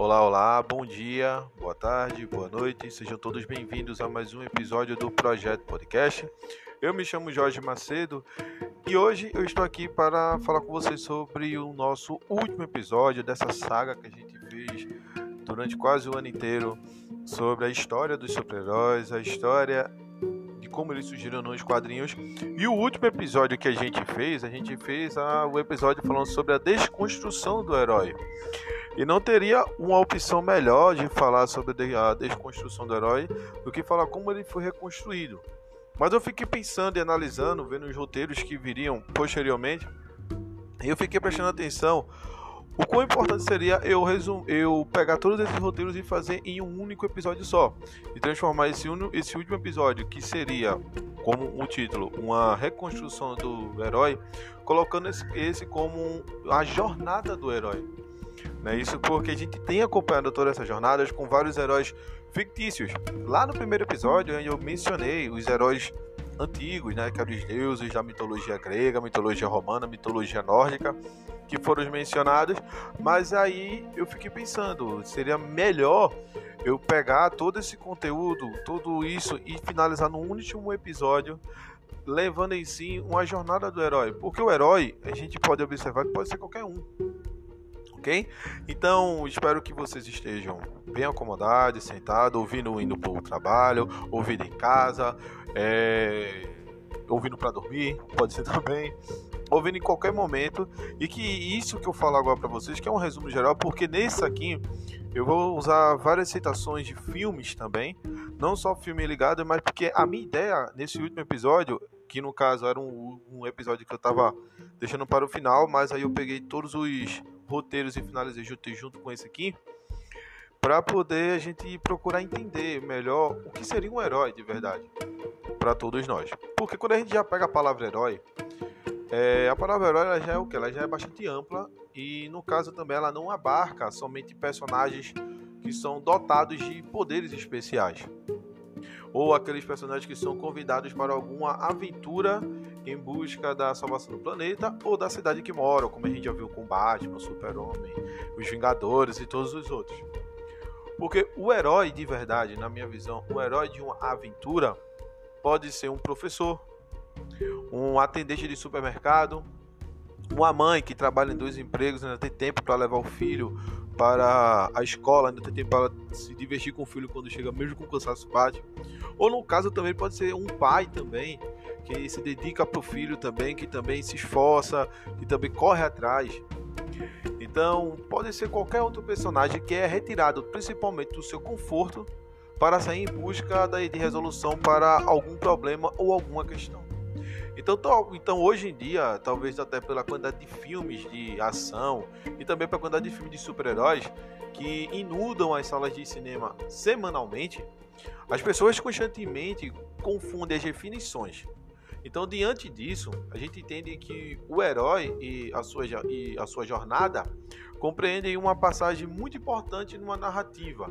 Olá, olá, bom dia, boa tarde, boa noite, sejam todos bem-vindos a mais um episódio do Projeto Podcast. Eu me chamo Jorge Macedo e hoje eu estou aqui para falar com vocês sobre o nosso último episódio dessa saga que a gente fez durante quase o ano inteiro sobre a história dos super-heróis, a história de como eles surgiram nos quadrinhos. E o último episódio que a gente fez, a gente fez a, o episódio falando sobre a desconstrução do herói. E não teria uma opção melhor de falar sobre a desconstrução do herói do que falar como ele foi reconstruído. Mas eu fiquei pensando e analisando, vendo os roteiros que viriam posteriormente, e eu fiquei prestando atenção o quão importante seria eu, resum eu pegar todos esses roteiros e fazer em um único episódio só. E transformar esse, esse último episódio, que seria, como o título, uma reconstrução do herói, colocando esse, esse como a jornada do herói. Né? Isso porque a gente tem acompanhado todas essas jornadas com vários heróis fictícios. Lá no primeiro episódio eu mencionei os heróis antigos, né, os deuses da mitologia grega, mitologia romana, mitologia nórdica, que foram mencionados, mas aí eu fiquei pensando, seria melhor eu pegar todo esse conteúdo, tudo isso e finalizar no último episódio levando em si uma jornada do herói, porque o herói a gente pode observar que pode ser qualquer um ok? Então, espero que vocês estejam bem acomodados, sentados, ouvindo indo para o trabalho, ouvindo em casa, é... ouvindo para dormir, pode ser também, ouvindo em qualquer momento, e que isso que eu falo agora para vocês, que é um resumo geral, porque nesse aqui eu vou usar várias citações de filmes também, não só filme ligado, mas porque a minha ideia nesse último episódio, que no caso era um, um episódio que eu estava deixando para o final, mas aí eu peguei todos os roteiros e finalizei junto, junto com esse aqui, para poder a gente procurar entender melhor o que seria um herói de verdade para todos nós. Porque quando a gente já pega a palavra herói, é, a palavra herói ela já é o que? Ela já é bastante ampla e no caso também ela não abarca somente personagens que são dotados de poderes especiais ou aqueles personagens que são convidados para alguma aventura em busca da salvação do planeta ou da cidade que moram, como a gente já viu com Batman, Super-Homem, os Vingadores e todos os outros. Porque o herói de verdade, na minha visão, o herói de uma aventura pode ser um professor, um atendente de supermercado, uma mãe que trabalha em dois empregos e ainda tem tempo para levar o filho para a escola, ainda tem tempo para se divertir com o filho quando chega, mesmo com cansaço bate. Ou no caso também pode ser um pai também, que se dedica para o filho também, que também se esforça, que também corre atrás. Então, pode ser qualquer outro personagem que é retirado principalmente do seu conforto para sair em busca de resolução para algum problema ou alguma questão. Então, então hoje em dia, talvez até pela quantidade de filmes de ação e também pela quantidade de filmes de super-heróis que inundam as salas de cinema semanalmente, as pessoas constantemente confundem as definições. Então, diante disso, a gente entende que o herói e a sua, e a sua jornada compreendem uma passagem muito importante numa narrativa,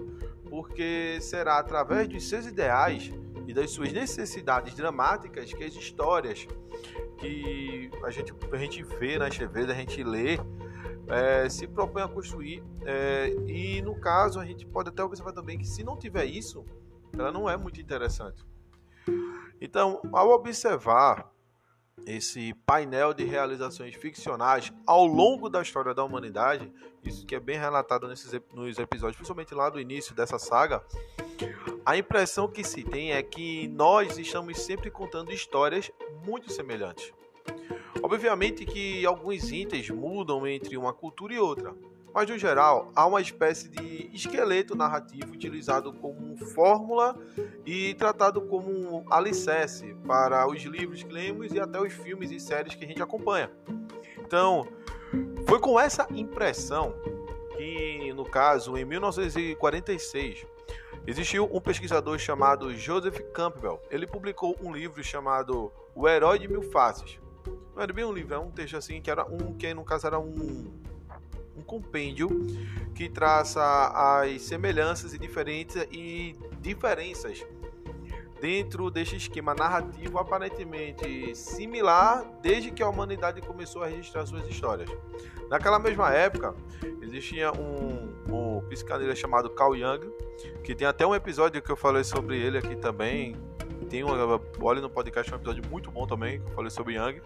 porque será através dos seus ideais e das suas necessidades dramáticas que as histórias que a gente, a gente vê nas TVs, a gente lê, é, se propõe a construir. É, e no caso, a gente pode até observar também que se não tiver isso, ela não é muito interessante. Então, ao observar esse painel de realizações ficcionais ao longo da história da humanidade, isso que é bem relatado nesses nos episódios, principalmente lá do início dessa saga, a impressão que se tem é que nós estamos sempre contando histórias muito semelhantes. Obviamente que alguns itens mudam entre uma cultura e outra, mas no geral há uma espécie de esqueleto narrativo utilizado como fórmula e tratado como um alicerce para os livros que lemos e até os filmes e séries que a gente acompanha. Então, foi com essa impressão que, no caso, em 1946, existiu um pesquisador chamado Joseph Campbell. Ele publicou um livro chamado O Herói de Mil Faces. Não era bem um livro, era um texto assim que era um que no caso era um um compêndio que traça as semelhanças e diferentes e diferenças dentro deste esquema narrativo aparentemente similar desde que a humanidade começou a registrar suas histórias. Naquela mesma época, existia um, um psicanalista chamado Carl Jung, que tem até um episódio que eu falei sobre ele aqui também. Tem um, olha no podcast, um episódio muito bom também, que eu falei sobre Jung.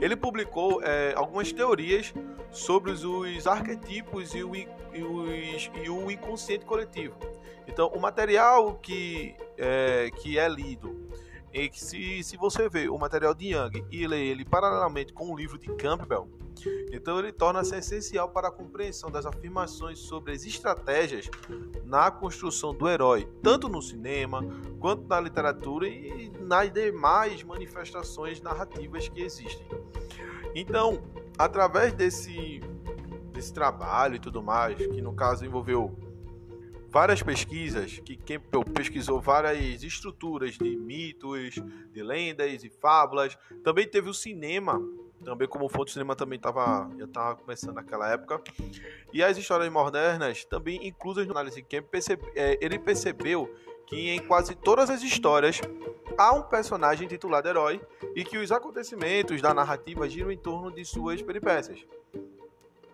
Ele publicou é, algumas teorias sobre os, os arquetipos e o, e, os, e o inconsciente coletivo. Então, o material que é, que é lido, e que se, se você vê o material de Young e lê ele paralelamente com o livro de Campbell, então ele torna-se essencial para a compreensão das afirmações sobre as estratégias na construção do herói, tanto no cinema quanto na literatura e nas demais manifestações narrativas que existem. Então, através desse, desse trabalho e tudo mais, que no caso envolveu várias pesquisas, que quem pesquisou várias estruturas de mitos, de lendas e fábulas. Também teve o cinema, também como fonte do cinema também tava, já estava começando naquela época. E as histórias modernas, também inclusas no análise Camp, percebe, é, ele percebeu que em quase todas as histórias há um personagem titulado herói e que os acontecimentos da narrativa giram em torno de suas peripécias.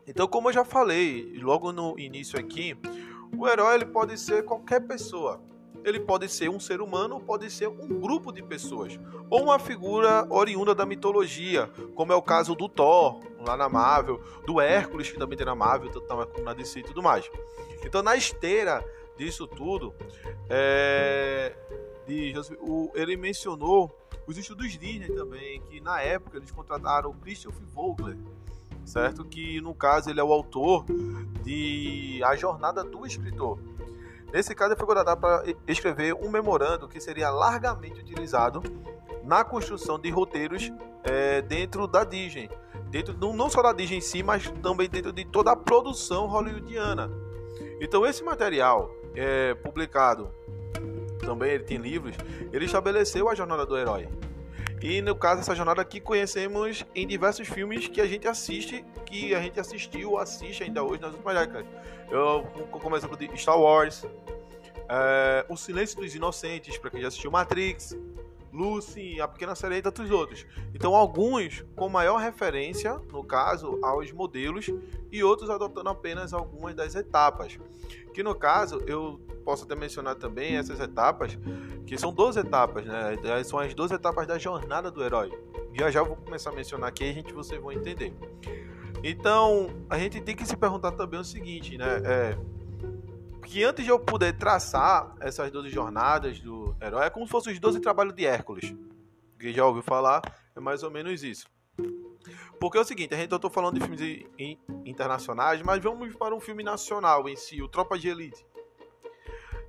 Então, como eu já falei logo no início aqui, o herói ele pode ser qualquer pessoa. Ele pode ser um ser humano pode ser um grupo de pessoas. Ou uma figura oriunda da mitologia, como é o caso do Thor, lá na Marvel, do Hércules, que também tem na Marvel, tanto na DC e tudo mais. Então, na esteira disso tudo, é, de, o, ele mencionou os estudos Disney também, que na época eles contrataram o Christopher Vogler, certo? Que no caso ele é o autor de A Jornada do Escritor. Nesse caso, ele foi contratado para escrever um memorando que seria largamente utilizado na construção de roteiros é, dentro da Disney. Dentro, não só da Disney em si, mas também dentro de toda a produção hollywoodiana. Então, esse material é publicado, também ele tem livros, ele estabeleceu a jornada do herói. E no caso, essa jornada aqui conhecemos em diversos filmes que a gente assiste, que a gente assistiu assiste ainda hoje nas últimas décadas. Eu, exemplo de Star Wars, é, O Silêncio dos Inocentes, para quem já assistiu Matrix, Lucy, A Pequena Sereia e tantos outros. Então, alguns com maior referência, no caso, aos modelos, e outros adotando apenas algumas das etapas. Que no caso, eu posso até mencionar também essas etapas, que são 12 etapas, né? São as 12 etapas da jornada do herói. Já já eu vou começar a mencionar aqui a gente vocês vão entender. Então, a gente tem que se perguntar também o seguinte, né? É, que antes de eu poder traçar essas 12 jornadas do herói, é como se fossem os 12 trabalhos de Hércules. Quem já ouviu falar, é mais ou menos isso. Porque é o seguinte, a gente eu tô falando de filmes internacionais, mas vamos para um filme nacional em si, o Tropa de Elite.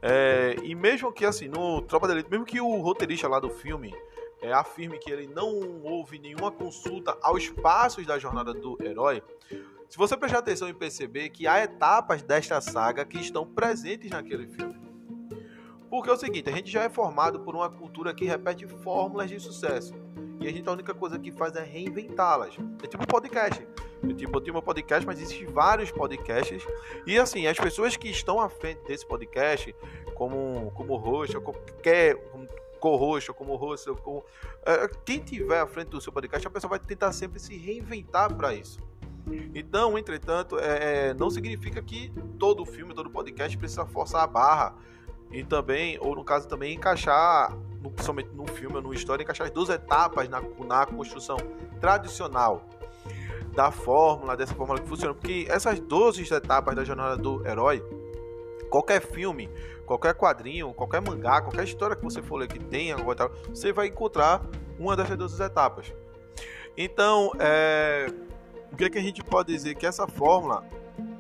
É, e mesmo que assim, no Tropa de Elite, mesmo que o roteirista lá do filme é, afirme que ele não houve nenhuma consulta aos passos da jornada do herói, se você prestar atenção e perceber que há etapas desta saga que estão presentes naquele filme. Porque é o seguinte, a gente já é formado por uma cultura que repete fórmulas de sucesso. E a gente a única coisa que faz é reinventá-las. É tipo podcast. Eu, tipo, eu tenho meu podcast, mas existem vários podcasts. E assim, as pessoas que estão à frente desse podcast, como, como host, ou qualquer co-host, ou como host, ou como, é, quem tiver à frente do seu podcast, a pessoa vai tentar sempre se reinventar para isso. Então, entretanto, é, é, não significa que todo filme, todo podcast precisa forçar a barra e também, ou no caso também, encaixar, no, principalmente no filme ou no história, encaixar as duas etapas na, na construção tradicional da fórmula, dessa fórmula que funciona. Porque essas 12 etapas da jornada do herói, qualquer filme, qualquer quadrinho, qualquer mangá, qualquer história que você for ler que tenha, você vai encontrar uma dessas 12 etapas. Então, é, o que, é que a gente pode dizer? Que essa fórmula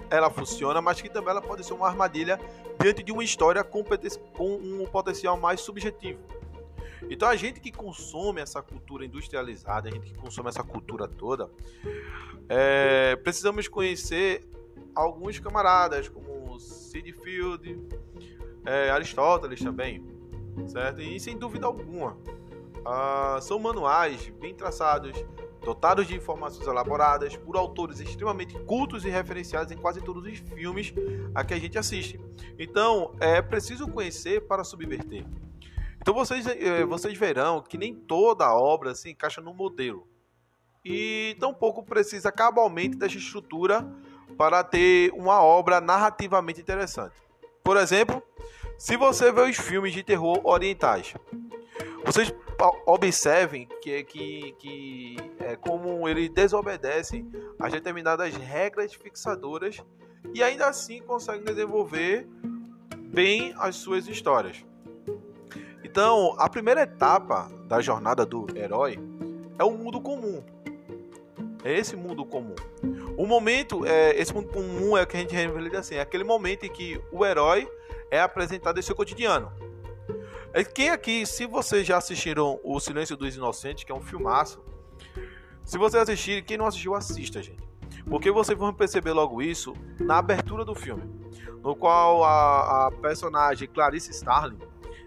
ela funciona, mas que também ela pode ser uma armadilha diante de uma história com, um potencial mais subjetivo. Então a gente que consome essa cultura industrializada, a gente que consome essa cultura toda, é, precisamos conhecer alguns camaradas como Sid Field, é, Aristóteles também, certo? E sem dúvida alguma, ah, são manuais bem traçados dotados de informações elaboradas por autores extremamente cultos e referenciados em quase todos os filmes a que a gente assiste. Então, é preciso conhecer para subverter. Então vocês, eh, vocês verão que nem toda obra se encaixa no modelo. E tampouco precisa cabalmente dessa estrutura para ter uma obra narrativamente interessante. Por exemplo, se você vê os filmes de terror orientais, vocês observem que, que, que é como eles desobedecem a determinadas regras fixadoras e ainda assim conseguem desenvolver bem as suas histórias. Então, a primeira etapa da jornada do herói é o mundo comum. É esse mundo comum. O momento, é, esse mundo comum é o que a gente revela assim, é aquele momento em que o herói é apresentado em seu cotidiano. Quem aqui, se vocês já assistiram O Silêncio dos Inocentes, que é um filmaço, se vocês assistirem, quem não assistiu, assista, gente. Porque vocês vão perceber logo isso na abertura do filme, no qual a, a personagem Clarice Starling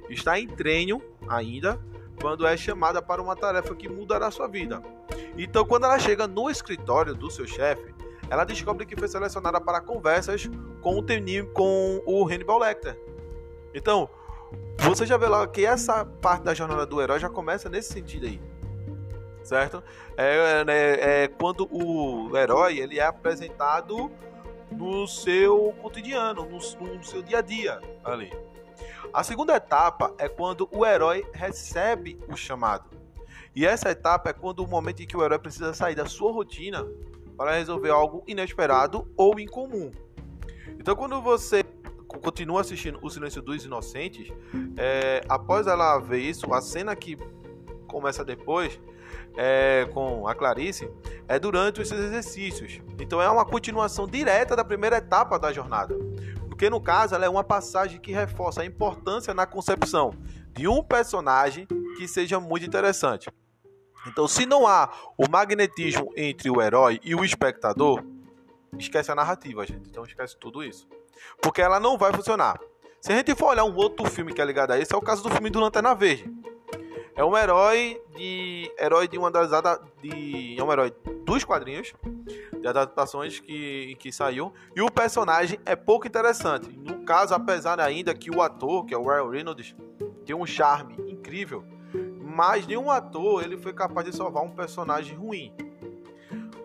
está em treino ainda, quando é chamada para uma tarefa que mudará sua vida. Então, quando ela chega no escritório do seu chefe, ela descobre que foi selecionada para conversas com o Tenim, com o Hannibal Lecter. Então, você já vê lá que essa parte da jornada do herói já começa nesse sentido aí. Certo? É, é, é quando o herói ele é apresentado no seu cotidiano, no, no seu dia a dia ali. A segunda etapa é quando o herói recebe o chamado. E essa etapa é quando o momento em que o herói precisa sair da sua rotina para resolver algo inesperado ou incomum. Então, quando você continua assistindo O Silêncio dos Inocentes, é, após ela ver isso, a cena que começa depois é, com a Clarice é durante os seus exercícios. Então é uma continuação direta da primeira etapa da jornada. Porque no caso ela é uma passagem que reforça a importância na concepção de um personagem que seja muito interessante. Então, se não há o magnetismo entre o herói e o espectador, esquece a narrativa, gente. Então esquece tudo isso. Porque ela não vai funcionar. Se a gente for olhar um outro filme que é ligado a esse, é o caso do filme do Lanterna Verde. É um herói de. herói de uma das de. É um herói dos quadrinhos, de adaptações que, que saiu. E o personagem é pouco interessante. No caso, apesar ainda que o ator, que é o Ryan Reynolds, tem um charme incrível. Mas nenhum ator ele foi capaz de salvar um personagem ruim.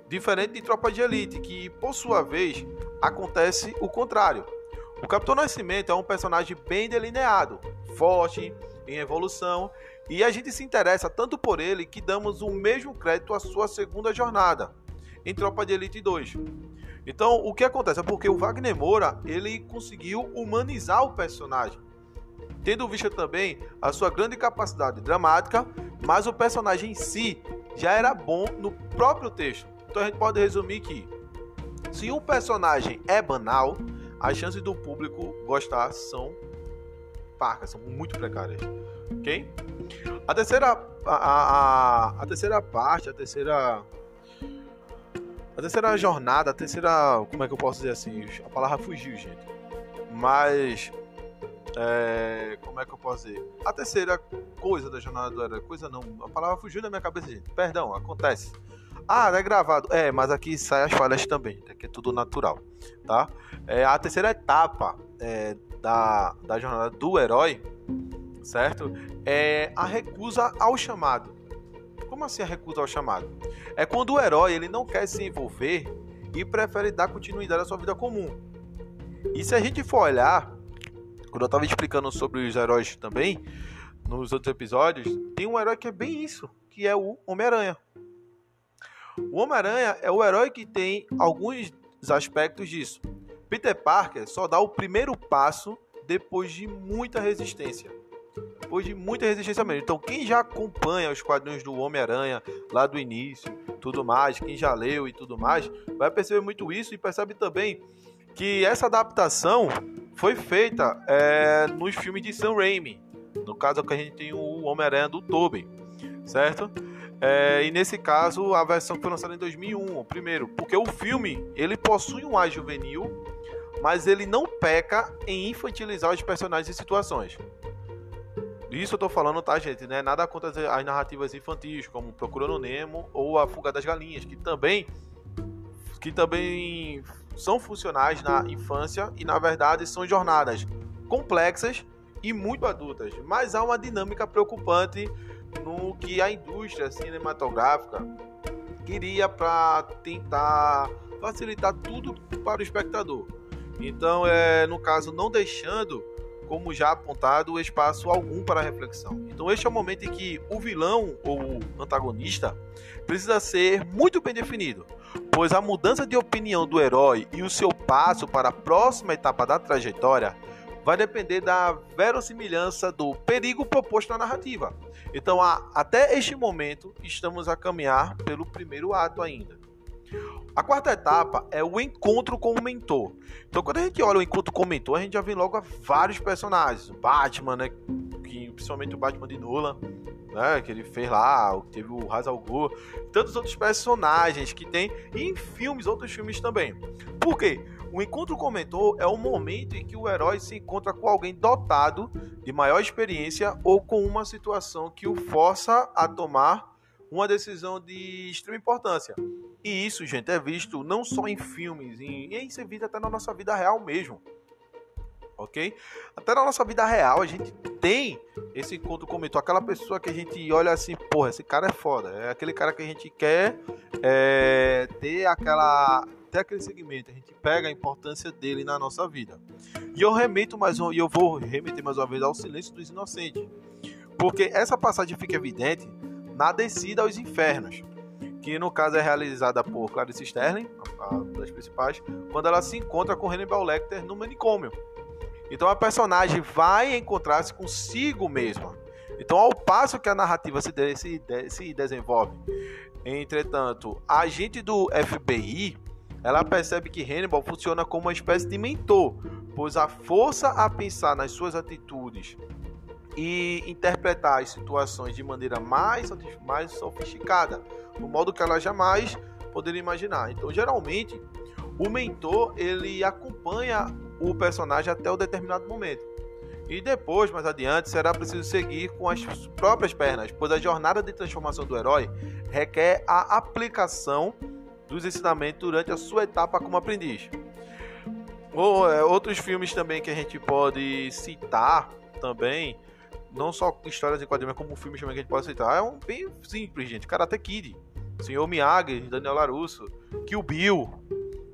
Diferente de Tropa de Elite, que por sua vez acontece o contrário. O Capitão Nascimento é um personagem bem delineado, forte, em evolução, e a gente se interessa tanto por ele que damos o mesmo crédito à sua segunda jornada, em Tropa de Elite 2. Então, o que acontece é porque o Wagner Moura, ele conseguiu humanizar o personagem, tendo visto também a sua grande capacidade dramática, mas o personagem em si já era bom no próprio texto. Então a gente pode resumir que se um personagem é banal, as chances do público gostar são parcas, são muito precárias. Ok? A terceira, a, a, a terceira parte, a terceira a terceira jornada, a terceira. Como é que eu posso dizer assim? A palavra fugiu, gente. Mas. É, como é que eu posso dizer? A terceira coisa da jornada do herói. Coisa não. A palavra fugiu da minha cabeça, gente. Perdão, acontece. Ah, é gravado. É, mas aqui sai as falhas também, aqui é tudo natural, tá? É, a terceira etapa é, da, da jornada do herói, certo? É a recusa ao chamado. Como assim a recusa ao chamado? É quando o herói ele não quer se envolver e prefere dar continuidade à sua vida comum. E se a gente for olhar, quando eu estava explicando sobre os heróis também, nos outros episódios, tem um herói que é bem isso, que é o Homem-Aranha. O Homem-Aranha é o herói que tem alguns aspectos disso. Peter Parker só dá o primeiro passo depois de muita resistência. Depois de muita resistência mesmo. Então, quem já acompanha os quadrinhos do Homem-Aranha lá do início, tudo mais, quem já leu e tudo mais, vai perceber muito isso e percebe também que essa adaptação foi feita é, nos filmes de Sam Raimi. No caso, que a gente tem o Homem-Aranha do Tobey, certo? É, e nesse caso, a versão foi lançada em 2001, o primeiro, porque o filme ele possui um ar juvenil, mas ele não peca em infantilizar os personagens e situações. Isso eu tô falando, tá, gente? Né? Nada contra as narrativas infantis, como Procurando Nemo ou A Fuga das Galinhas, que também, que também são funcionais na infância e, na verdade, são jornadas complexas e muito adultas, mas há uma dinâmica preocupante no que a indústria cinematográfica queria para tentar facilitar tudo para o espectador. Então, é, no caso, não deixando, como já apontado, espaço algum para reflexão. Então, este é o momento em que o vilão ou o antagonista precisa ser muito bem definido, pois a mudança de opinião do herói e o seu passo para a próxima etapa da trajetória vai depender da verossimilhança do perigo proposto na narrativa. Então, até este momento, estamos a caminhar pelo primeiro ato ainda. A quarta etapa é o encontro com o mentor. Então, quando a gente olha o encontro com o mentor, a gente já vê logo vários personagens. O Batman, né? Que, principalmente o Batman de Nolan, né? Que ele fez lá, teve o Ra's al Ghul, tantos outros personagens que tem, e em filmes, outros filmes também. Por quê? O encontro com o mentor é o momento em que o herói se encontra com alguém dotado de maior experiência ou com uma situação que o força a tomar uma decisão de extrema importância. E isso, gente, é visto não só em filmes, em, e isso é até na nossa vida real mesmo. Ok? Até na nossa vida real a gente tem esse encontro com o mentor, aquela pessoa que a gente olha assim, porra, esse cara é foda. É aquele cara que a gente quer é, ter aquela até aquele segmento, a gente pega a importância dele na nossa vida. E eu remeto mais um, e eu vou remeter mais uma vez ao silêncio dos inocentes. Porque essa passagem fica evidente na descida aos infernos, que no caso é realizada por Clarice Sterling, uma das principais, quando ela se encontra com Hannibal Lecter no manicômio. Então a personagem vai encontrar-se consigo mesma. Então, ao passo que a narrativa se, de, se, de, se desenvolve, entretanto, a agente do FBI ela percebe que Hannibal funciona como uma espécie de mentor, pois a força a pensar nas suas atitudes e interpretar as situações de maneira mais, mais sofisticada, no modo que ela jamais poderia imaginar. Então, geralmente, o mentor ele acompanha o personagem até o determinado momento. E depois, mais adiante, será preciso seguir com as próprias pernas, pois a jornada de transformação do herói requer a aplicação dos ensinamentos durante a sua etapa como aprendiz. É, outros filmes também que a gente pode citar também, não só histórias em quadrinhos, mas como filmes também que a gente pode citar, é um bem simples, gente. Karate Kid, Senhor Miyagi, Daniel LaRusso, Kill Bill,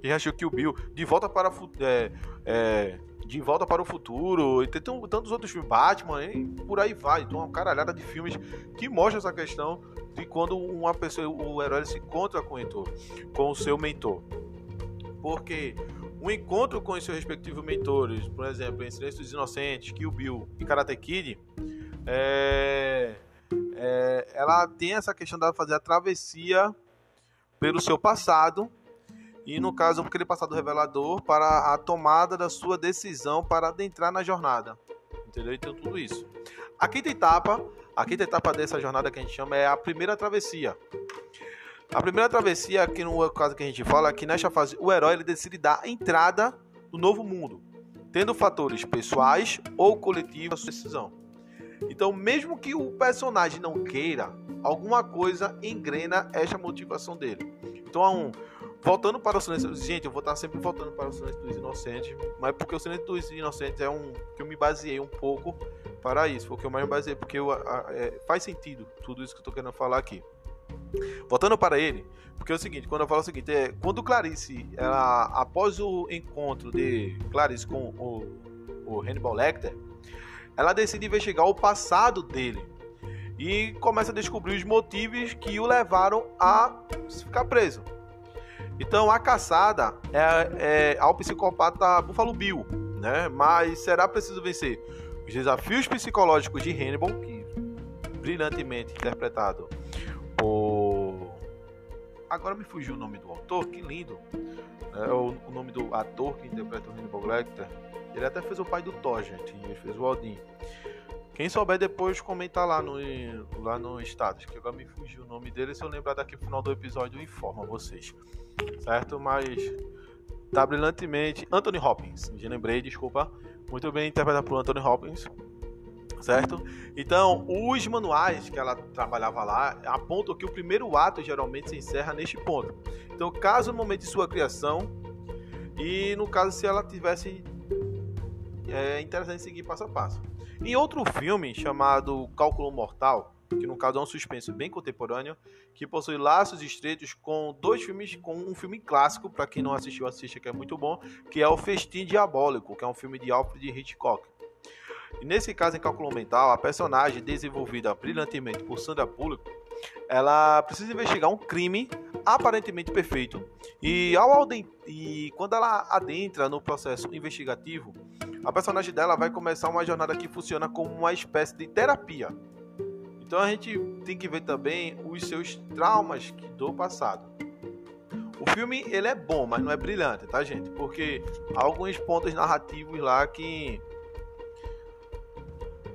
quem achou Kill Bill, De Volta para é, é, De Volta para o Futuro, e tem tantos outros filmes, Batman, e por aí vai. Então, uma caralhada de filmes que mostra essa questão de quando uma pessoa, o herói se encontra com o mentor, com o seu mentor. Porque o encontro com os seus respectivos mentores, por exemplo, em Silêncio dos Inocentes, Kill Bill e Karate Kid, é, é, ela tem essa questão de fazer a travessia pelo seu passado e no caso aquele passado revelador para a tomada da sua decisão para adentrar na jornada, entendeu? Então tudo isso. A quinta etapa a quinta etapa dessa jornada que a gente chama é a primeira travessia. A primeira travessia, aqui no caso que a gente fala, que nesta fase o herói ele decide dar entrada no novo mundo, tendo fatores pessoais ou coletivos na sua decisão. Então, mesmo que o personagem não queira, alguma coisa engrena esta motivação dele. Então, voltando para o silêncio, gente, eu vou estar sempre voltando para o silêncio dos inocentes, mas porque o silêncio dos inocentes é um que eu me baseei um pouco para isso. Foi o que eu mais basei, porque eu, a, é, faz sentido tudo isso que eu estou querendo falar aqui. Voltando para ele, porque é o seguinte, quando eu falo o seguinte, é, quando Clarice, ela, após o encontro de Clarice com o, o Hannibal Lecter, ela decide investigar o passado dele e começa a descobrir os motivos que o levaram a ficar preso. Então a caçada é, é ao psicopata Buffalo Bill, né? Mas será preciso vencer os desafios psicológicos de Hannibal, que brilhantemente interpretado por. Agora me fugiu o nome do autor, que lindo! É o, o nome do ator que interpreta o Hannibal Lecter. Ele até fez o pai do Thor, gente. Ele fez o Odin. Quem souber depois comentar lá no, lá no status, que agora me fugiu o nome dele. Se eu lembrar daqui no final do episódio, eu informo vocês. Certo? Mas tá brilhantemente. Anthony Hopkins, me lembrei, desculpa muito bem interpretada por Anthony Hopkins, certo? Então, os manuais que ela trabalhava lá apontam que o primeiro ato geralmente se encerra neste ponto. Então, caso no momento de sua criação e no caso se ela tivesse é interessante seguir passo a passo. Em outro filme chamado Cálculo Mortal, que no caso é um suspense bem contemporâneo, que possui laços estreitos com dois filmes, com um filme clássico, para quem não assistiu, assista que é muito bom, que é o Festim Diabólico, que é um filme de Alfred Hitchcock. E nesse caso, em Cálculo Mental, a personagem desenvolvida brilhantemente por Sandra Bullock, ela precisa investigar um crime aparentemente perfeito. E, ao e quando ela adentra no processo investigativo, a personagem dela vai começar uma jornada que funciona como uma espécie de terapia. Então a gente tem que ver também os seus traumas do passado. O filme ele é bom, mas não é brilhante, tá gente? Porque há alguns pontos narrativos lá que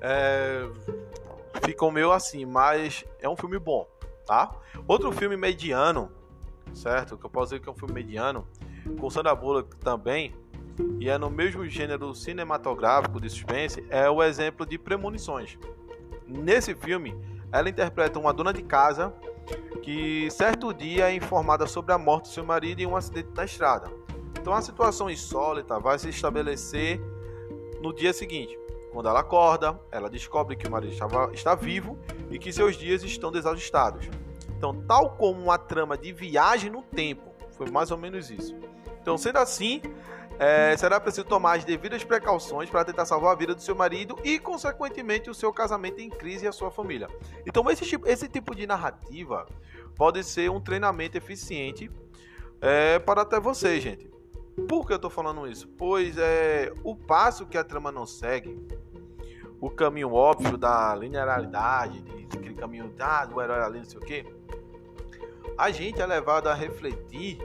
é, ficam meio assim, mas é um filme bom, tá? Outro filme mediano, certo? Que eu posso dizer que é um filme mediano, com Sandra Bullock também, e é no mesmo gênero cinematográfico de suspense, é o exemplo de Premonições. Nesse filme, ela interpreta uma dona de casa que certo dia é informada sobre a morte do seu marido em um acidente na estrada. Então a situação insólita vai se estabelecer no dia seguinte. Quando ela acorda, ela descobre que o marido estava, está vivo e que seus dias estão desajustados. Então, tal como uma trama de viagem no tempo, foi mais ou menos isso. Então, sendo assim, é, será preciso tomar as devidas precauções para tentar salvar a vida do seu marido e, consequentemente, o seu casamento em crise e a sua família. Então, esse tipo, esse tipo de narrativa pode ser um treinamento eficiente é, para até você, gente. Por que eu estou falando isso? Pois é o passo que a trama não segue, o caminho óbvio da linearidade, aquele caminho ah, do herói ali, não sei o quê, a gente é levado a refletir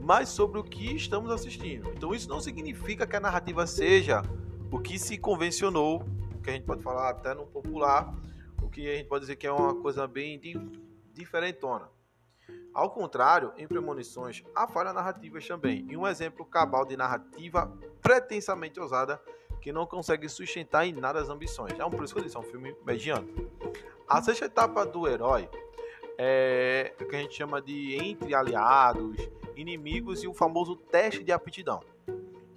mais sobre o que estamos assistindo. Então isso não significa que a narrativa seja o que se convencionou, que a gente pode falar até no popular, o que a gente pode dizer que é uma coisa bem diferentona. Ao contrário, em Premonições há falhas narrativas também, e um exemplo cabal de narrativa pretensamente ousada que não consegue sustentar em nada as ambições. É um por isso que eu disse, é um filme mediano. A sexta etapa do herói é o que a gente chama de entre aliados, inimigos e o famoso teste de aptidão.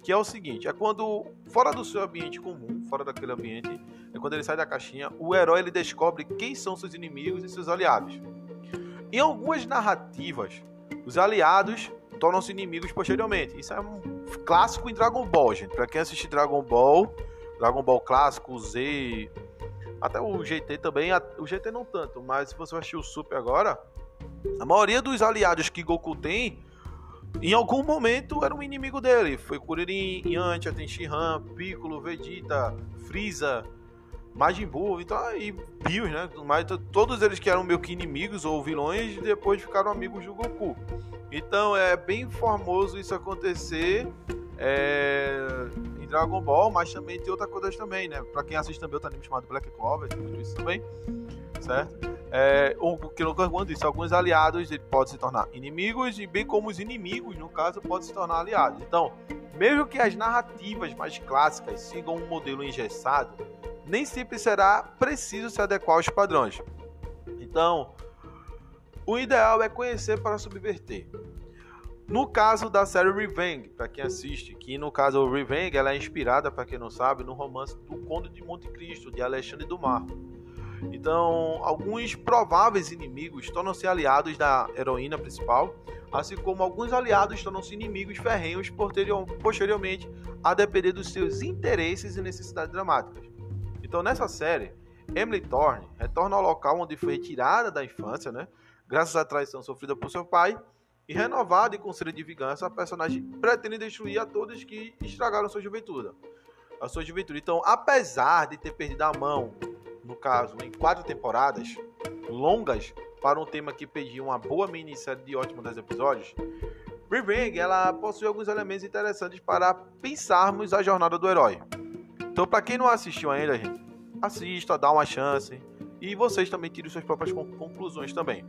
Que é o seguinte, é quando fora do seu ambiente comum, fora daquele ambiente, é quando ele sai da caixinha, o herói ele descobre quem são seus inimigos e seus aliados. Em algumas narrativas, os aliados tornam-se inimigos posteriormente. Isso é um clássico em Dragon Ball, gente. Para quem assiste Dragon Ball, Dragon Ball clássico, Z, até o GT também, o GT não tanto, mas se você assistir o Super agora, a maioria dos aliados que Goku tem, em algum momento era um inimigo dele. Foi Kuririn, Yantia, Tenshinhan, Piccolo, Vegeta, Freeza, Majin Buu, então aí Bios, né? Mas todos eles que eram meio que inimigos ou vilões, depois ficaram amigos do Goku. Então é bem formoso isso acontecer é, em Dragon Ball, mas também tem outra coisa também, né? Pra quem assiste também outro anime chamado Black Clover, tem muito isso também, certo? É, o que o Lucas disse, alguns aliados ele podem se tornar inimigos e bem como os inimigos, no caso, podem se tornar aliados. Então, mesmo que as narrativas mais clássicas sigam um modelo engessado, nem sempre será preciso se adequar aos padrões. Então, o ideal é conhecer para subverter. No caso da série Revenge, para quem assiste, que no caso o Revenge ela é inspirada, para quem não sabe, no romance do Conde de Monte Cristo, de Alexandre Dumas. Então, alguns prováveis inimigos tornam-se aliados da heroína principal, assim como alguns aliados tornam-se inimigos ferrenhos posteriormente, a depender dos seus interesses e necessidades dramáticas. Então, nessa série, Emily Thorne retorna ao local onde foi retirada da infância, né? Graças à traição sofrida por seu pai, e renovada e com de vingança, a personagem pretende destruir a todos que estragaram sua juventude. A sua juventude. Então, apesar de ter perdido a mão, no caso, em quatro temporadas longas, para um tema que pedia uma boa minissérie de ótimos 10 episódios, Revenge ela possui alguns elementos interessantes para pensarmos a jornada do herói. Então, para quem não assistiu ainda, gente, assista, dá uma chance e vocês também tirem suas próprias conclusões também,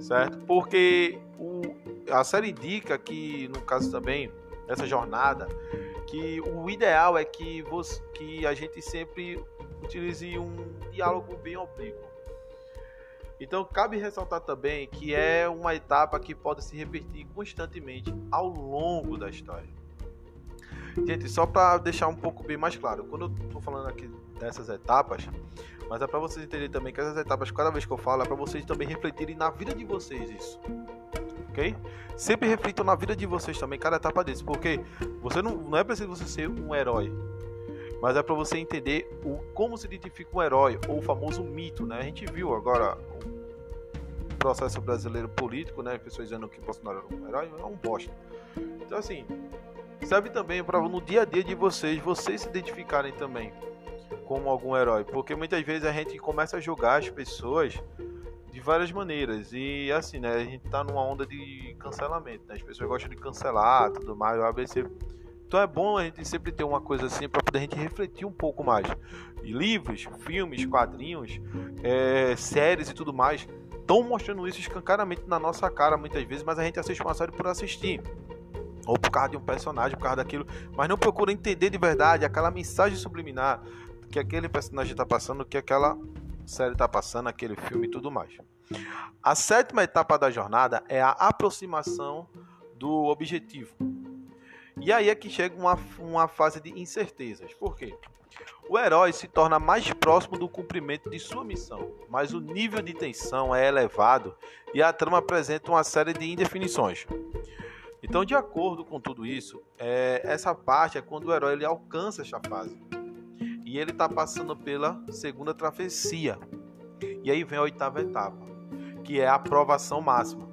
certo? Porque o, a série indica que, no caso também, essa jornada, que o ideal é que, você, que a gente sempre utilize um diálogo bem oblíquo. Então, cabe ressaltar também que é uma etapa que pode se repetir constantemente ao longo da história. Gente, só para deixar um pouco bem mais claro, quando eu tô falando aqui dessas etapas, mas é para vocês entenderem também que essas etapas, cada vez que eu falo, é para vocês também refletirem na vida de vocês isso. Ok? Sempre reflitam na vida de vocês também, cada etapa desse, porque você não, não é preciso você ser um herói, mas é para você entender o como se identifica um herói, ou o famoso mito, né? A gente viu agora o processo brasileiro político, né? Pessoas dizendo que Bolsonaro era um herói, é um bosta. Então assim, serve também para no dia a dia de vocês, vocês se identificarem também como algum herói, porque muitas vezes a gente começa a julgar as pessoas de várias maneiras e assim, né, a gente tá numa onda de cancelamento, né? As pessoas gostam de cancelar, tudo mais, o ABC. Então é bom a gente sempre ter uma coisa assim para poder a gente refletir um pouco mais. E livros, filmes, quadrinhos, é, séries e tudo mais estão mostrando isso escancaradamente na nossa cara muitas vezes, mas a gente assiste uma série por assistir ou por causa de um personagem, por causa daquilo, mas não procura entender de verdade aquela mensagem subliminar que aquele personagem está passando, que aquela série está passando, aquele filme e tudo mais. A sétima etapa da jornada é a aproximação do objetivo. E aí é que chega uma, uma fase de incertezas. Por quê? O herói se torna mais próximo do cumprimento de sua missão, mas o nível de tensão é elevado e a trama apresenta uma série de indefinições. Então, de acordo com tudo isso, é, essa parte é quando o herói ele alcança essa fase. E ele está passando pela segunda travessia. E aí vem a oitava etapa, que é a aprovação máxima.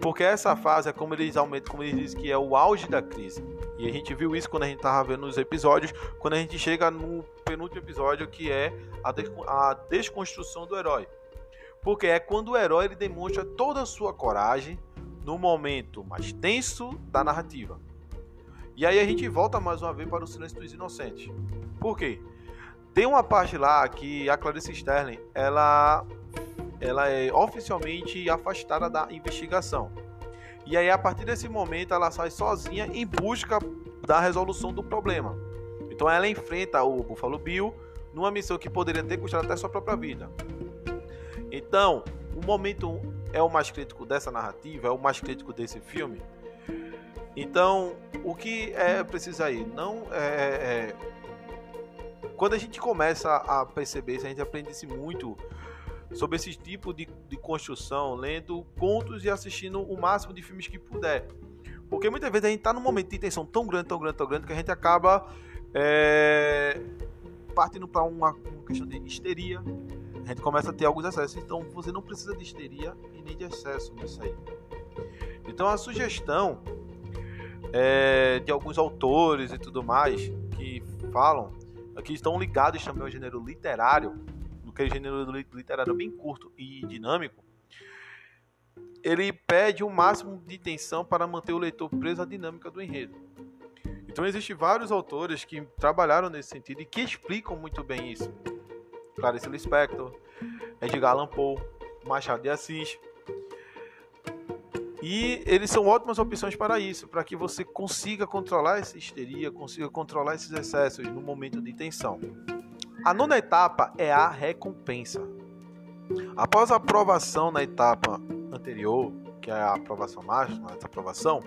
Porque essa fase é como eles aumentam, como eles dizem que é o auge da crise. E a gente viu isso quando a gente estava vendo os episódios, quando a gente chega no penúltimo episódio, que é a, desconstrução do herói. Porque é quando o herói ele demonstra toda a sua coragem, no momento mais tenso da narrativa. E aí a gente volta mais uma vez para o Silêncio dos Inocentes. Por quê? Tem uma parte lá que a Clarice Sterling, ela, ela é oficialmente afastada da investigação. E aí a partir desse momento ela sai sozinha em busca da resolução do problema. Então ela enfrenta o Buffalo Bill numa missão que poderia ter custado até sua própria vida. Então, o momento é o mais crítico dessa narrativa, é o mais crítico desse filme. Então, o que é preciso aí? Não é, é, quando a gente começa a perceber isso, a gente aprende-se muito sobre esse tipo de, de construção, lendo contos e assistindo o máximo de filmes que puder. Porque muitas vezes a gente está num momento de tensão tão grande, tão grande, tão grande, que a gente acaba é, partindo para uma, uma questão de histeria, a gente começa a ter alguns excessos. Então você não precisa de histeria e nem de excesso nisso aí. Então a sugestão é, de alguns autores e tudo mais que falam, que estão ligados também ao gênero literário, no que é gênero literário bem curto e dinâmico, ele pede o máximo de tensão para manter o leitor preso à dinâmica do enredo. Então existem vários autores que trabalharam nesse sentido e que explicam muito bem isso. Clarice Lispector, Edgar Allan Poe, Machado de Assis. E eles são ótimas opções para isso, para que você consiga controlar essa histeria, consiga controlar esses excessos no momento de tensão. A nona etapa é a recompensa. Após a aprovação na etapa anterior, que é a aprovação máxima, essa aprovação,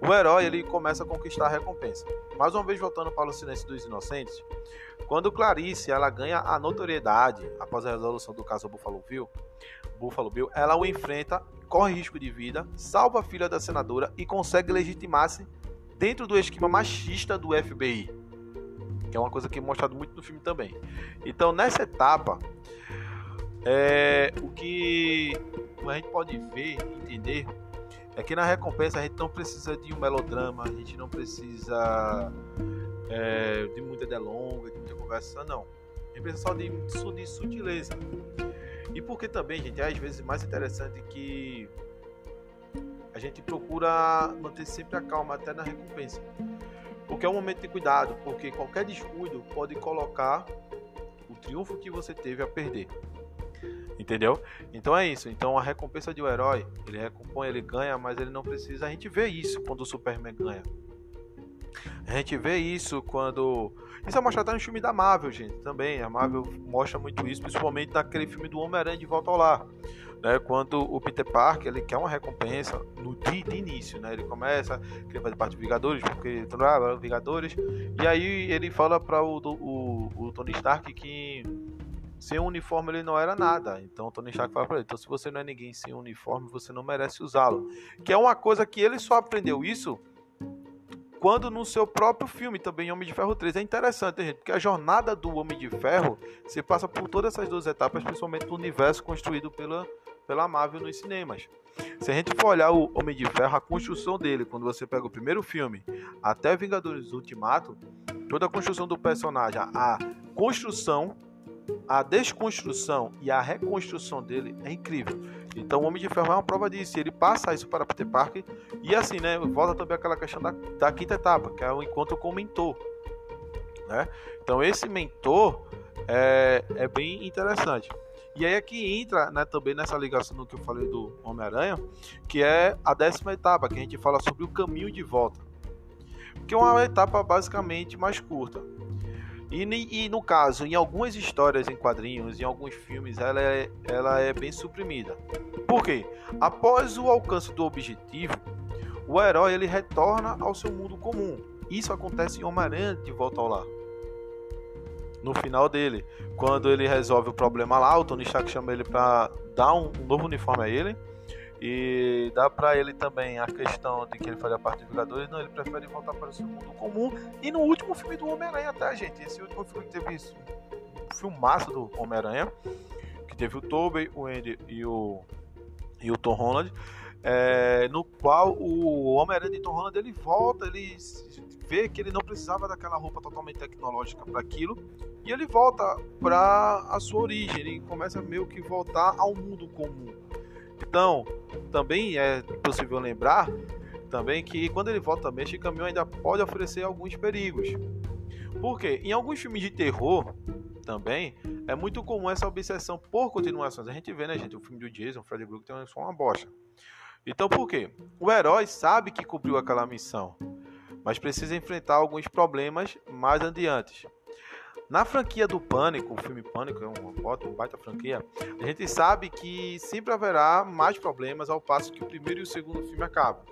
o herói ele começa a conquistar a recompensa. Mais uma vez voltando para o silêncio dos inocentes, quando Clarice ela ganha a notoriedade após a resolução do caso Buffalo Bill, Buffalo Bill, ela o enfrenta, corre risco de vida, salva a filha da senadora e consegue legitimar-se dentro do esquema machista do FBI, que é uma coisa que é mostrado muito no filme também. Então nessa etapa, é, o que a gente pode ver, entender é que na recompensa a gente não precisa de um melodrama, a gente não precisa é, de muita delonga, de muita conversa, não. A gente precisa só de, de sutileza. E porque também, gente, é às vezes mais interessante que a gente procura manter sempre a calma até na recompensa. Porque é um momento de cuidado, porque qualquer descuido pode colocar o triunfo que você teve a perder. Entendeu? Então é isso. Então a recompensa de um herói, ele recompõe, ele ganha, mas ele não precisa. A gente vê isso quando o Superman ganha. A gente vê isso quando. Isso é mostrado no filme da Marvel, gente. Também. A Marvel mostra muito isso, principalmente naquele filme do Homem-Aranha de Volta ao Lar. né? Quando o Peter Parker ele quer uma recompensa no de, de início, né? Ele começa ele faz parte dos Vingadores, porque ah, Vingadores, e aí ele fala para o, o, o Tony Stark que sem uniforme ele não era nada. Então o Tony Stark fala para ele: então se você não é ninguém sem uniforme, você não merece usá-lo. Que é uma coisa que ele só aprendeu isso quando no seu próprio filme, também Homem de Ferro 3. É interessante, gente, porque a jornada do Homem de Ferro se passa por todas essas duas etapas, principalmente no universo construído pela, pela Marvel nos cinemas. Se a gente for olhar o Homem de Ferro, a construção dele, quando você pega o primeiro filme até Vingadores Ultimato, toda a construção do personagem, a construção a desconstrução e a reconstrução dele é incrível. Então o Homem de Ferro é uma prova disso. Ele passa isso para Peter Parker. E assim, né? Volta também aquela questão da, da quinta etapa, que é o encontro com o mentor. Né? Então esse mentor é, é bem interessante. E aí aqui entra né, também nessa ligação no que eu falei do Homem-Aranha, que é a décima etapa, que a gente fala sobre o caminho de volta. Que é uma etapa basicamente mais curta. E, e, no caso, em algumas histórias em quadrinhos, em alguns filmes, ela é, ela é bem suprimida. Por quê? Após o alcance do objetivo, o herói ele retorna ao seu mundo comum. Isso acontece em Homem-Aranha de Volta ao Lar. No final dele, quando ele resolve o problema lá, o Tony Stark chama ele para dar um, um novo uniforme a ele e dá para ele também a questão de que ele fazia parte dos Vingadores, não, ele prefere voltar para o seu mundo comum. E no último filme do Homem-Aranha, tá, gente? Esse último filme que teve isso, um filmaço do Homem-Aranha, que teve o Tobey, o Andy e o, e o Tom Holland, é, no qual o Homem-Aranha de Tom Holland ele volta, ele vê que ele não precisava daquela roupa totalmente tecnológica para aquilo, e ele volta para a sua origem, ele começa meio que voltar ao mundo comum. Então, também é possível lembrar também que quando ele volta também, esse caminhão ainda pode oferecer alguns perigos. Porque em alguns filmes de terror também é muito comum essa obsessão por continuações. A gente vê, né, gente, o filme do Jason, Freddy Krueger tem só uma bosta. Então por quê? O herói sabe que cobriu aquela missão, mas precisa enfrentar alguns problemas mais adiante. Na franquia do Pânico, o filme Pânico é uma ótima, baita franquia, a gente sabe que sempre haverá mais problemas ao passo que o primeiro e o segundo filme acabam.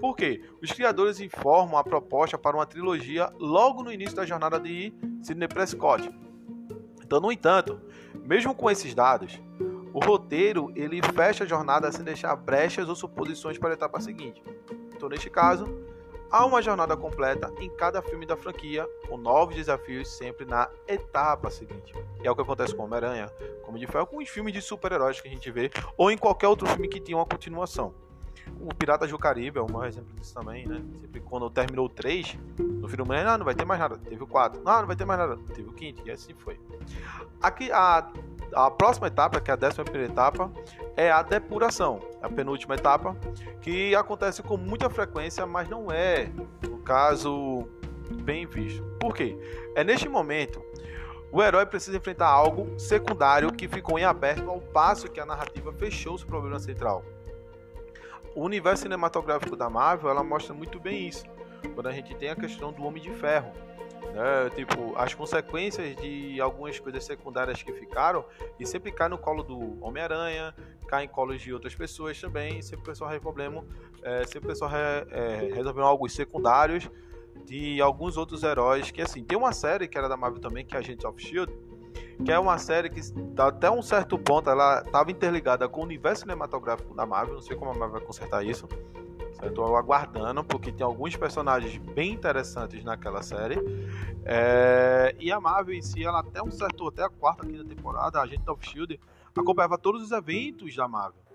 Por quê? Os criadores informam a proposta para uma trilogia logo no início da jornada de Sidney Prescott. Então, no entanto, mesmo com esses dados, o roteiro ele fecha a jornada sem deixar brechas ou suposições para a etapa seguinte. Então, neste caso, Há uma jornada completa em cada filme da franquia, com novos desafios sempre na etapa seguinte. E é o que acontece com Homem-Aranha, como de Ferro, com os filmes de super-heróis que a gente vê, ou em qualquer outro filme que tenha uma continuação. O Piratas do Caribe é um exemplo disso também, né? Sempre quando terminou o 3, no filme, não, não vai ter mais nada. Teve o 4, não, não vai ter mais nada. Teve o 5, e assim foi. Aqui, a a próxima etapa, que é a décima primeira etapa, é a depuração, a penúltima etapa, que acontece com muita frequência, mas não é, no caso, bem visto. Por quê? É neste momento o herói precisa enfrentar algo secundário que ficou em aberto ao passo que a narrativa fechou seu problema central. O universo cinematográfico da Marvel ela mostra muito bem isso. Quando a gente tem a questão do Homem de Ferro, né? Tipo, as consequências de algumas coisas secundárias que ficaram e sempre cai no colo do Homem-Aranha, cai em colos de outras pessoas também, sempre o pessoal resolve problema, é, sempre o pessoal re, é, alguns secundários de alguns outros heróis que assim, tem uma série que era da Marvel também, que é Agents of Shield, que é uma série que até um certo ponto ela estava interligada com o universo cinematográfico da Marvel, não sei como a Marvel vai consertar isso. Estou aguardando, porque tem alguns personagens bem interessantes naquela série. É... E a Marvel em si, ela até um certo, até a quarta, quinta temporada, a gente of Shield, acompanhava todos os eventos da Marvel.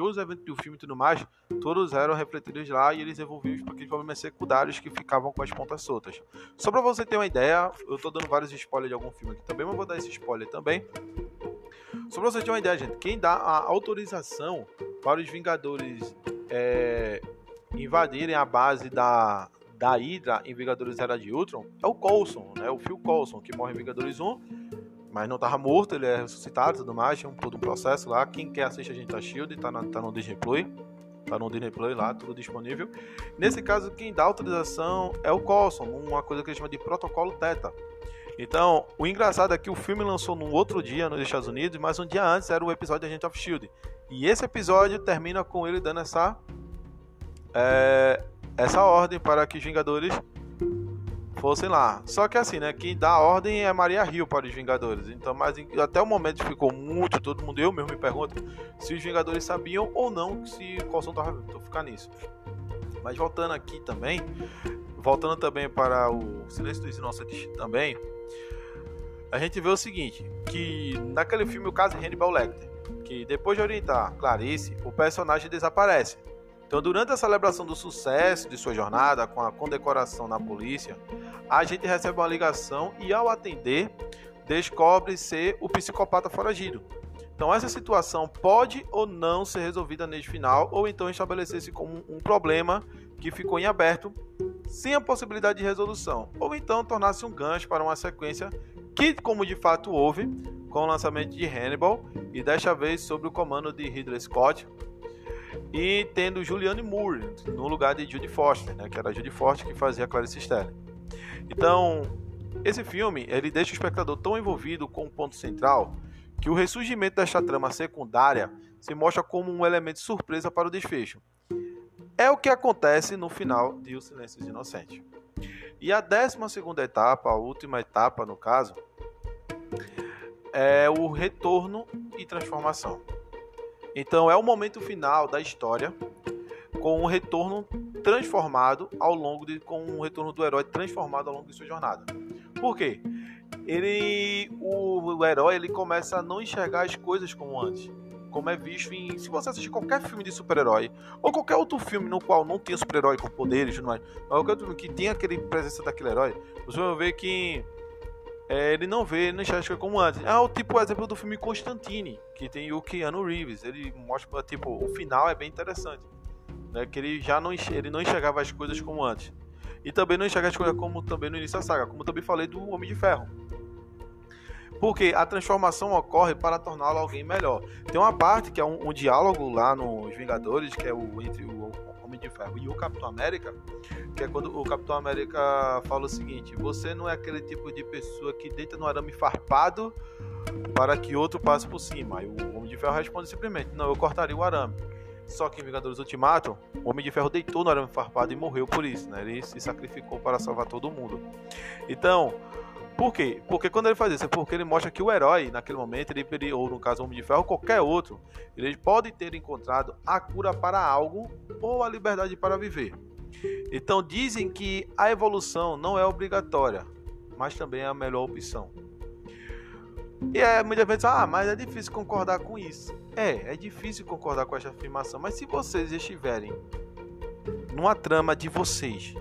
Todos os eventos do filme e tudo mais, todos eram refletidos lá e eles envolviam os pequenos problemas secundários que ficavam com as pontas soltas. Só pra você ter uma ideia, eu tô dando vários spoilers de algum filme aqui também, mas vou dar esse spoiler também. Só pra você ter uma ideia, gente, quem dá a autorização para os Vingadores é, invadirem a base da, da Hydra em Vingadores Era de Ultron é o Coulson, né? O Phil Coulson, que morre em Vingadores 1, mas não estava morto, ele é ressuscitado e tudo mais, tem um, todo um processo lá. Quem quer assistir a gente tá Shield, tá, na, tá no Disney Play. Tá no Disney Play lá, tudo disponível. Nesse caso, quem dá autorização é o Coulson, uma coisa que ele chama de protocolo Teta. Então, o engraçado é que o filme lançou num outro dia nos Estados Unidos, mas um dia antes era o episódio Agent of Shield. E esse episódio termina com ele dando essa é, essa ordem para que os Vingadores fossem lá. Só que assim, né? Quem dá a ordem é Maria Rio para os Vingadores. Então, mas até o momento ficou muito, todo mundo, eu mesmo me pergunto se os Vingadores sabiam ou não se o Coulson estava vivo. Então ficar nisso. Mas voltando aqui também, voltando também para o Silêncio dos Inocentes também, a gente vê o seguinte, que naquele filme o caso de Hannibal Lecter, que depois de orientar Clarice, o personagem desaparece. Então, durante a celebração do sucesso de sua jornada com a condecoração na polícia, a gente recebe uma ligação e, ao atender, descobre ser o psicopata foragido. Então, essa situação pode ou não ser resolvida neste final, ou então estabelecer-se como um problema que ficou em aberto, sem a possibilidade de resolução, ou então tornar-se um gancho para uma sequência que, como de fato houve, com o lançamento de Hannibal, e desta vez sob o comando de Ridley Scott, e tendo Julianne Moore no lugar de Judy Foster, né, que era a Judy Foster que fazia a Clarice Sterling. Então, esse filme ele deixa o espectador tão envolvido com o ponto central que o ressurgimento desta trama secundária se mostra como um elemento surpresa para o desfecho. É o que acontece no final de O Silêncio Inocente. E a décima segunda etapa, a última etapa no caso, é o retorno e transformação. Então é o momento final da história com um retorno transformado ao longo de com um retorno do herói transformado ao longo de sua jornada. Por quê? Ele o, o herói ele começa a não enxergar as coisas como antes como é visto em. Se você assistir qualquer filme de super-herói, ou qualquer outro filme no qual não tem super-herói com poderes, não é? qualquer outro filme que tem aquele presença daquele herói, você vai ver que é, ele não vê, não enxerga como antes. É o tipo exemplo do filme Constantine, que tem o Keanu Reeves. Ele mostra, tipo, o final é bem interessante. Né, que ele já não, ele não enxergava as coisas como antes. E também não enxerga as coisas como também no início da saga, como também falei do Homem de Ferro. Porque a transformação ocorre para torná-lo alguém melhor. Tem uma parte que é um, um diálogo lá nos Vingadores, que é o entre o Homem de Ferro e o Capitão América, que é quando o Capitão América fala o seguinte: você não é aquele tipo de pessoa que deita no arame farpado para que outro passe por cima. Aí o Homem de Ferro responde simplesmente: não, eu cortaria o arame. Só que em Vingadores Ultimato, o Homem de Ferro deitou no arame farpado e morreu por isso, né? Ele se sacrificou para salvar todo mundo. Então, por quê? Porque quando ele faz isso, é porque ele mostra que o herói, naquele momento, ele, ou no caso o Homem de Ferro, ou qualquer outro, ele pode ter encontrado a cura para algo ou a liberdade para viver. Então dizem que a evolução não é obrigatória, mas também é a melhor opção. E é, muitas vezes, ah, mas é difícil concordar com isso. É, é difícil concordar com essa afirmação, mas se vocês estiverem numa trama de vocês,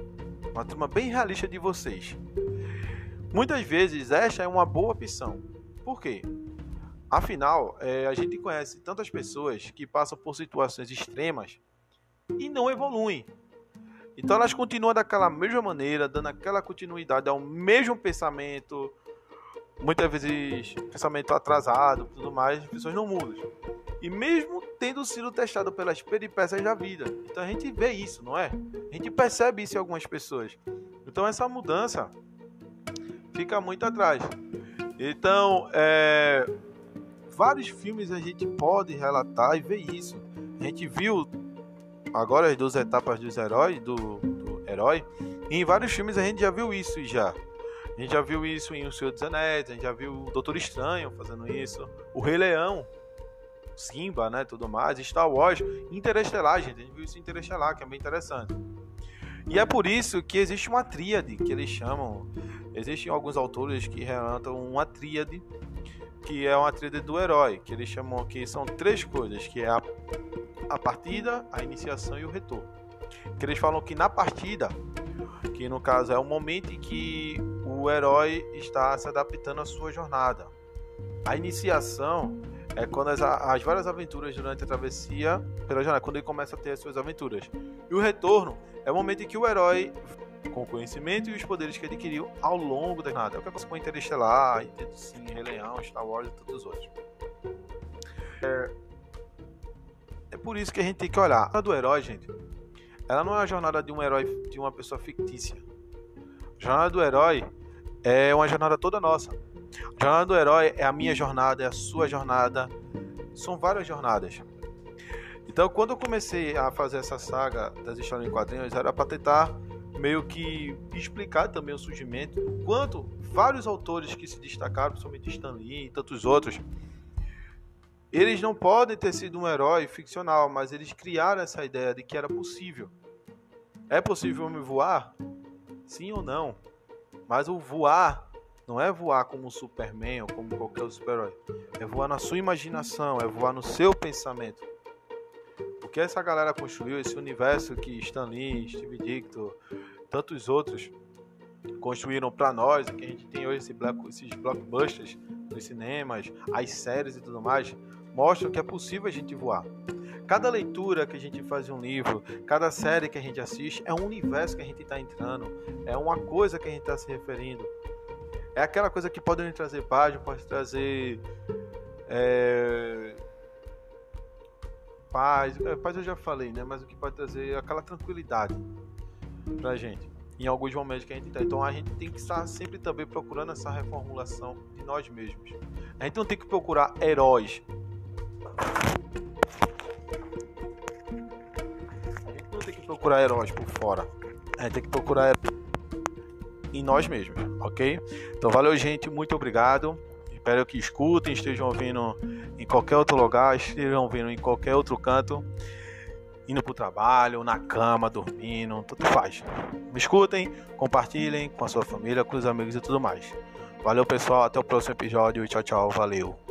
uma trama bem realista de vocês, Muitas vezes esta é uma boa opção. Por quê? Afinal, é, a gente conhece tantas pessoas que passam por situações extremas e não evoluem. Então elas continuam daquela mesma maneira, dando aquela continuidade ao mesmo pensamento, muitas vezes pensamento atrasado, tudo mais, as pessoas não mudam. E mesmo tendo sido testado pelas peripécias da vida. Então a gente vê isso, não é? A gente percebe isso em algumas pessoas. Então essa mudança fica muito atrás. Então, é, vários filmes a gente pode relatar e ver isso. A gente viu agora as duas etapas dos heróis, do, do herói, e em vários filmes a gente já viu isso já. A gente já viu isso em O Senhor dos Anéis, a gente já viu o Doutor Estranho fazendo isso, o Rei Leão, Simba, né, tudo mais, Star Wars, Interestelar, gente, a gente viu isso em Interestelar, que é bem interessante. E é por isso que existe uma tríade que eles chamam Existem alguns autores que relatam uma tríade, que é uma tríade do herói, que eles chamam que são três coisas, que é a, a partida, a iniciação e o retorno. Que eles falam que na partida, que no caso é o momento em que o herói está se adaptando à sua jornada. A iniciação é quando as, as, várias aventuras durante a travessia pela jornada, quando ele começa a ter as suas aventuras. E o retorno é o momento em que o herói com o conhecimento e os poderes que adquiriu ao longo da jornada. É o que acontece com Interestelar, sim, Rei Leão, Star Wars e todos os outros. É, é por isso que a gente tem que olhar. A do herói, gente, ela não é a jornada de um herói, de uma pessoa fictícia. A jornada do herói é uma jornada toda nossa. Jornada do herói é a minha jornada, é a sua jornada. São várias jornadas. Então, quando eu comecei a fazer essa saga das histórias em quadrinhos, era para tentar meio que explicar também o surgimento, quanto vários autores que se destacaram, principalmente Stan Lee e tantos outros, eles não podem ter sido um herói ficcional, mas eles criaram essa ideia de que era possível. É possível me voar? Sim ou não? Mas o voar não é voar como um Superman ou como qualquer outro super-herói. É voar na sua imaginação, é voar no seu pensamento que essa galera construiu, esse universo que Stan Lee, Steve Ditko, tantos outros construíram para nós, que a gente tem hoje esse esses blockbusters nos cinemas, as séries e tudo mais, mostram que é possível a gente voar. Cada leitura que a gente faz em um livro, cada série que a gente assiste, é um universo que a gente está entrando, é uma coisa que a gente está se referindo. É aquela coisa que pode trazer página, pode trazer é, paz. É, paz eu já falei, né? Mas o que pode trazer é aquela tranquilidade pra gente. Em alguns momentos que a gente tá. Então a gente tem que estar sempre também procurando essa reformulação de nós mesmos. A gente não tem que procurar heróis. A gente não tem que procurar heróis por fora. A gente tem que procurar em nós mesmos, ok? Então valeu, gente. Muito obrigado. Espero que escutem, estejam ouvindo em qualquer outro lugar, estejam ouvindo em qualquer outro canto, indo para o trabalho, na cama, dormindo, tudo faz. Me escutem, compartilhem com a sua família, com os amigos e tudo mais. Valeu, pessoal. Até o próximo episódio. Tchau, tchau. Valeu.